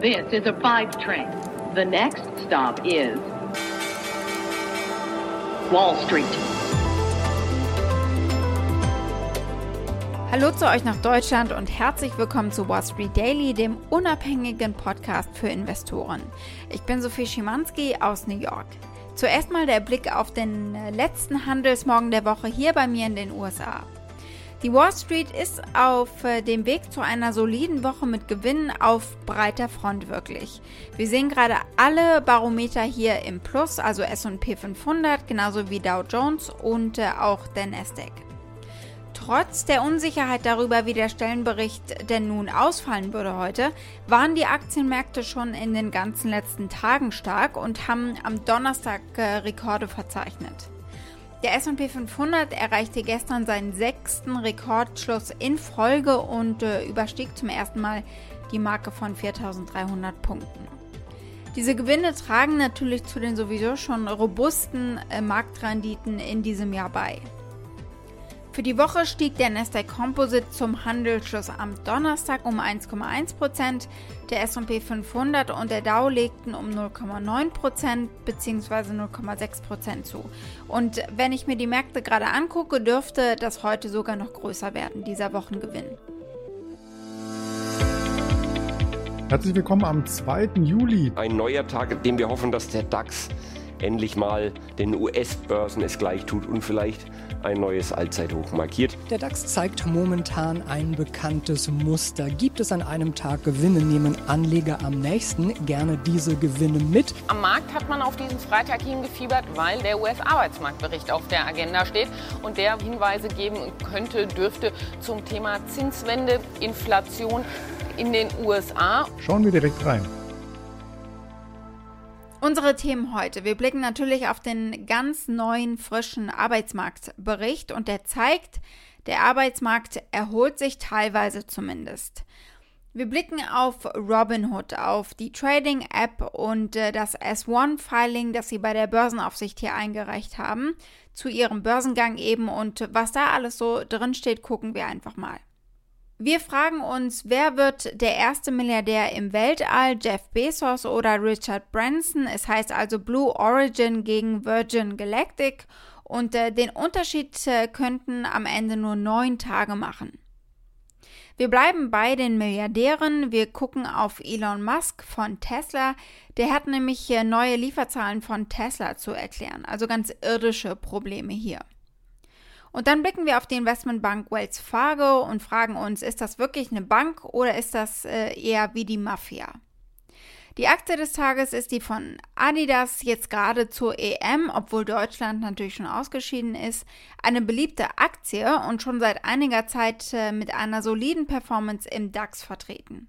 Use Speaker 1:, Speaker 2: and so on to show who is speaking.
Speaker 1: This is a five train. The next stop is Wall Street.
Speaker 2: Hallo zu euch nach Deutschland und herzlich willkommen zu Wall Street Daily, dem unabhängigen Podcast für Investoren. Ich bin Sophie Schimanski aus New York. Zuerst mal der Blick auf den letzten Handelsmorgen der Woche hier bei mir in den USA. Die Wall Street ist auf äh, dem Weg zu einer soliden Woche mit Gewinnen auf breiter Front wirklich. Wir sehen gerade alle Barometer hier im Plus, also S&P 500, genauso wie Dow Jones und äh, auch der Nasdaq. Trotz der Unsicherheit darüber, wie der Stellenbericht denn nun ausfallen würde heute, waren die Aktienmärkte schon in den ganzen letzten Tagen stark und haben am Donnerstag äh, Rekorde verzeichnet. Der SP 500 erreichte gestern seinen sechsten Rekordschluss in Folge und äh, überstieg zum ersten Mal die Marke von 4300 Punkten. Diese Gewinne tragen natürlich zu den sowieso schon robusten äh, Marktrenditen in diesem Jahr bei. Für die Woche stieg der Nasdaq Composite zum Handelsschluss am Donnerstag um 1,1%, der S&P 500 und der Dow legten um 0,9% bzw. 0,6% zu. Und wenn ich mir die Märkte gerade angucke, dürfte das heute sogar noch größer werden, dieser Wochengewinn.
Speaker 3: Herzlich willkommen am 2. Juli.
Speaker 4: Ein neuer Tag, in dem wir hoffen, dass der DAX endlich mal den US-Börsen es gleich tut und vielleicht ein neues Allzeithoch markiert.
Speaker 5: Der DAX zeigt momentan ein bekanntes Muster. Gibt es an einem Tag Gewinne, nehmen Anleger am nächsten gerne diese Gewinne mit.
Speaker 6: Am Markt hat man auf diesen Freitag hingefiebert, weil der US-Arbeitsmarktbericht auf der Agenda steht und der Hinweise geben könnte, dürfte zum Thema Zinswende, Inflation in den USA.
Speaker 3: Schauen wir direkt rein.
Speaker 2: Unsere Themen heute. Wir blicken natürlich auf den ganz neuen, frischen Arbeitsmarktbericht und der zeigt, der Arbeitsmarkt erholt sich teilweise zumindest. Wir blicken auf Robinhood, auf die Trading-App und äh, das S1-Filing, das sie bei der Börsenaufsicht hier eingereicht haben, zu ihrem Börsengang eben und was da alles so drin steht, gucken wir einfach mal. Wir fragen uns, wer wird der erste Milliardär im Weltall, Jeff Bezos oder Richard Branson? Es heißt also Blue Origin gegen Virgin Galactic und äh, den Unterschied äh, könnten am Ende nur neun Tage machen. Wir bleiben bei den Milliardären. Wir gucken auf Elon Musk von Tesla. Der hat nämlich äh, neue Lieferzahlen von Tesla zu erklären, also ganz irdische Probleme hier. Und dann blicken wir auf die Investmentbank Wells Fargo und fragen uns, ist das wirklich eine Bank oder ist das äh, eher wie die Mafia? Die Aktie des Tages ist die von Adidas, jetzt gerade zur EM, obwohl Deutschland natürlich schon ausgeschieden ist, eine beliebte Aktie und schon seit einiger Zeit äh, mit einer soliden Performance im DAX vertreten.